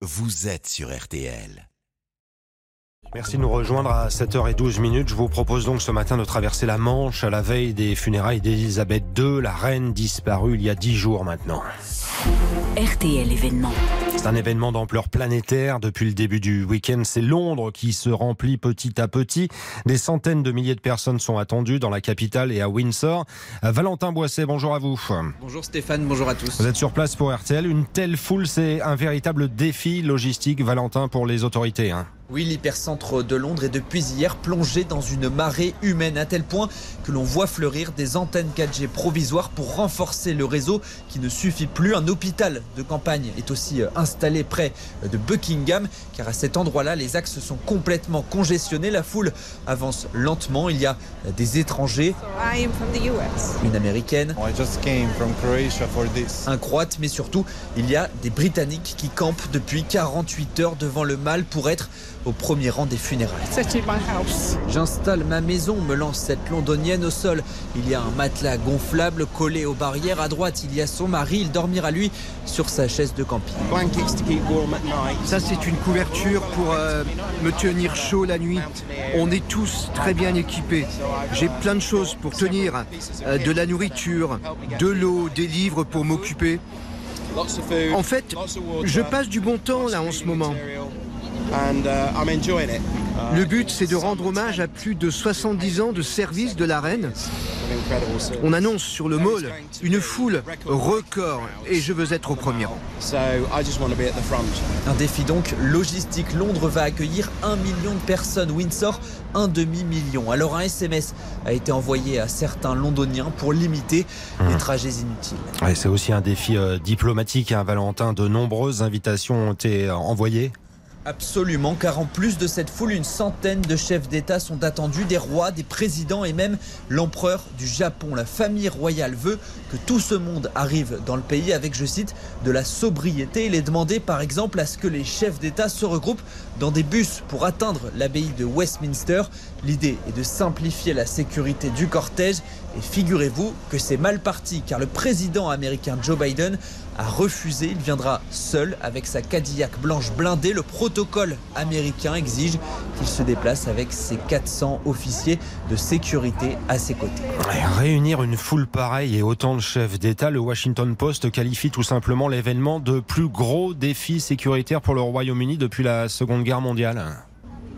vous êtes sur RTL. Merci de nous rejoindre à 7h12 minutes. Je vous propose donc ce matin de traverser la Manche à la veille des funérailles d'Élisabeth II, la reine disparue il y a 10 jours maintenant. RTL événement. C'est un événement d'ampleur planétaire. Depuis le début du week-end, c'est Londres qui se remplit petit à petit. Des centaines de milliers de personnes sont attendues dans la capitale et à Windsor. Euh, Valentin Boisset, bonjour à vous. Bonjour Stéphane, bonjour à tous. Vous êtes sur place pour RTL. Une telle foule, c'est un véritable défi logistique, Valentin, pour les autorités. hein. Oui, l'hypercentre de Londres est depuis hier plongé dans une marée humaine à tel point que l'on voit fleurir des antennes 4G provisoires pour renforcer le réseau qui ne suffit plus. Un hôpital de campagne est aussi euh, installé près de Buckingham car à cet endroit-là, les axes sont complètement congestionnés. La foule avance lentement. Il y a des étrangers, I am from the US. une américaine, I just came from Croatia for this. un croate, mais surtout, il y a des Britanniques qui campent depuis 48 heures devant le mal pour être au premier rang des funérailles. J'installe ma maison, me lance cette londonienne au sol. Il y a un matelas gonflable collé aux barrières. À droite, il y a son mari. Il dormira, lui, sur sa chaise de camping. Ça, c'est une couverture pour euh, me tenir chaud la nuit. On est tous très bien équipés. J'ai plein de choses pour tenir. euh, de la nourriture, de l'eau, des livres pour m'occuper. Lots of food. En fait, je passe du bon temps là en ce moment. And uh, I'm enjoying it. Le but, c'est de rendre hommage à plus de 70 ans de service de la reine. On annonce sur le mall une foule record et je veux être au premier rang. So I just want to be at the front. Un défi donc logistique. Londres va accueillir un million de personnes. Windsor, un demi-million. Alors un SMS a été envoyé à certains londoniens pour limiter les trajets inutiles. Ouais, c'est aussi un défi euh, diplomatique, hein, Valentin. De nombreuses invitations ont été envoyées. Absolument, car en plus de cette foule, une centaine de chefs d'État sont attendus, des rois, des présidents et même l'empereur du Japon. La famille royale veut que tout ce monde arrive dans le pays avec, je cite, de la sobriété. Il est demandé par exemple à ce que les chefs d'État se regroupent dans des bus pour atteindre l'abbaye de Westminster. L'idée est de simplifier la sécurité du cortège et figurez-vous que c'est mal parti car le président américain Joe Biden a refusé. Il viendra seul avec sa Cadillac blanche blindée. Le protocole américain exige qu'il se déplace avec ses 400 officiers de sécurité à ses côtés. Réunir une foule pareille et autant de chefs d'État, le Washington Post qualifie tout simplement l'événement de plus gros défi sécuritaire pour le Royaume-Uni depuis la Seconde Guerre mondiale.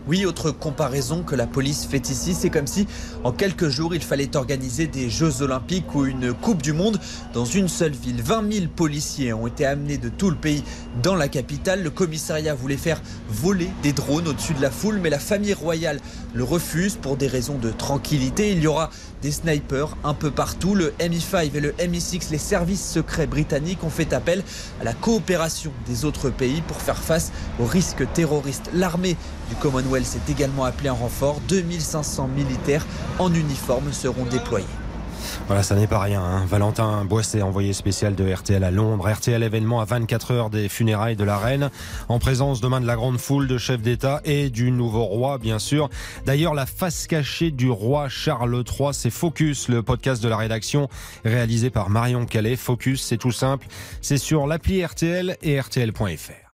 Oui, autre comparaison que la police fait ici, c'est comme si en quelques jours il fallait organiser des Jeux Olympiques ou une Coupe du Monde dans une seule ville. 20 000 policiers ont été amenés de tout le pays dans la capitale. Le commissariat voulait faire voler des drones au-dessus de la foule, mais la famille royale le refuse pour des raisons de tranquillité. Il y aura des snipers un peu partout. Le MI5 et le MI6, les services secrets britanniques, ont fait appel à la coopération des autres pays pour faire face aux risques terroristes. L'armée du Commonwealth est également appelée en renfort. 2500 militaires en uniforme seront déployés. Voilà, ça n'est pas rien. hein. Valentin Boisset, envoyé spécial de RTL à Londres. RTL événement à 24 heures des funérailles de la reine, en présence demain de la grande foule de chefs d'État et du nouveau roi, bien sûr. D'ailleurs, la face cachée du roi Charles III, c'est Focus, le podcast de la rédaction réalisé par Marion Calais. Focus, c'est tout simple. C'est sur l'appli RTL et RTL.fr.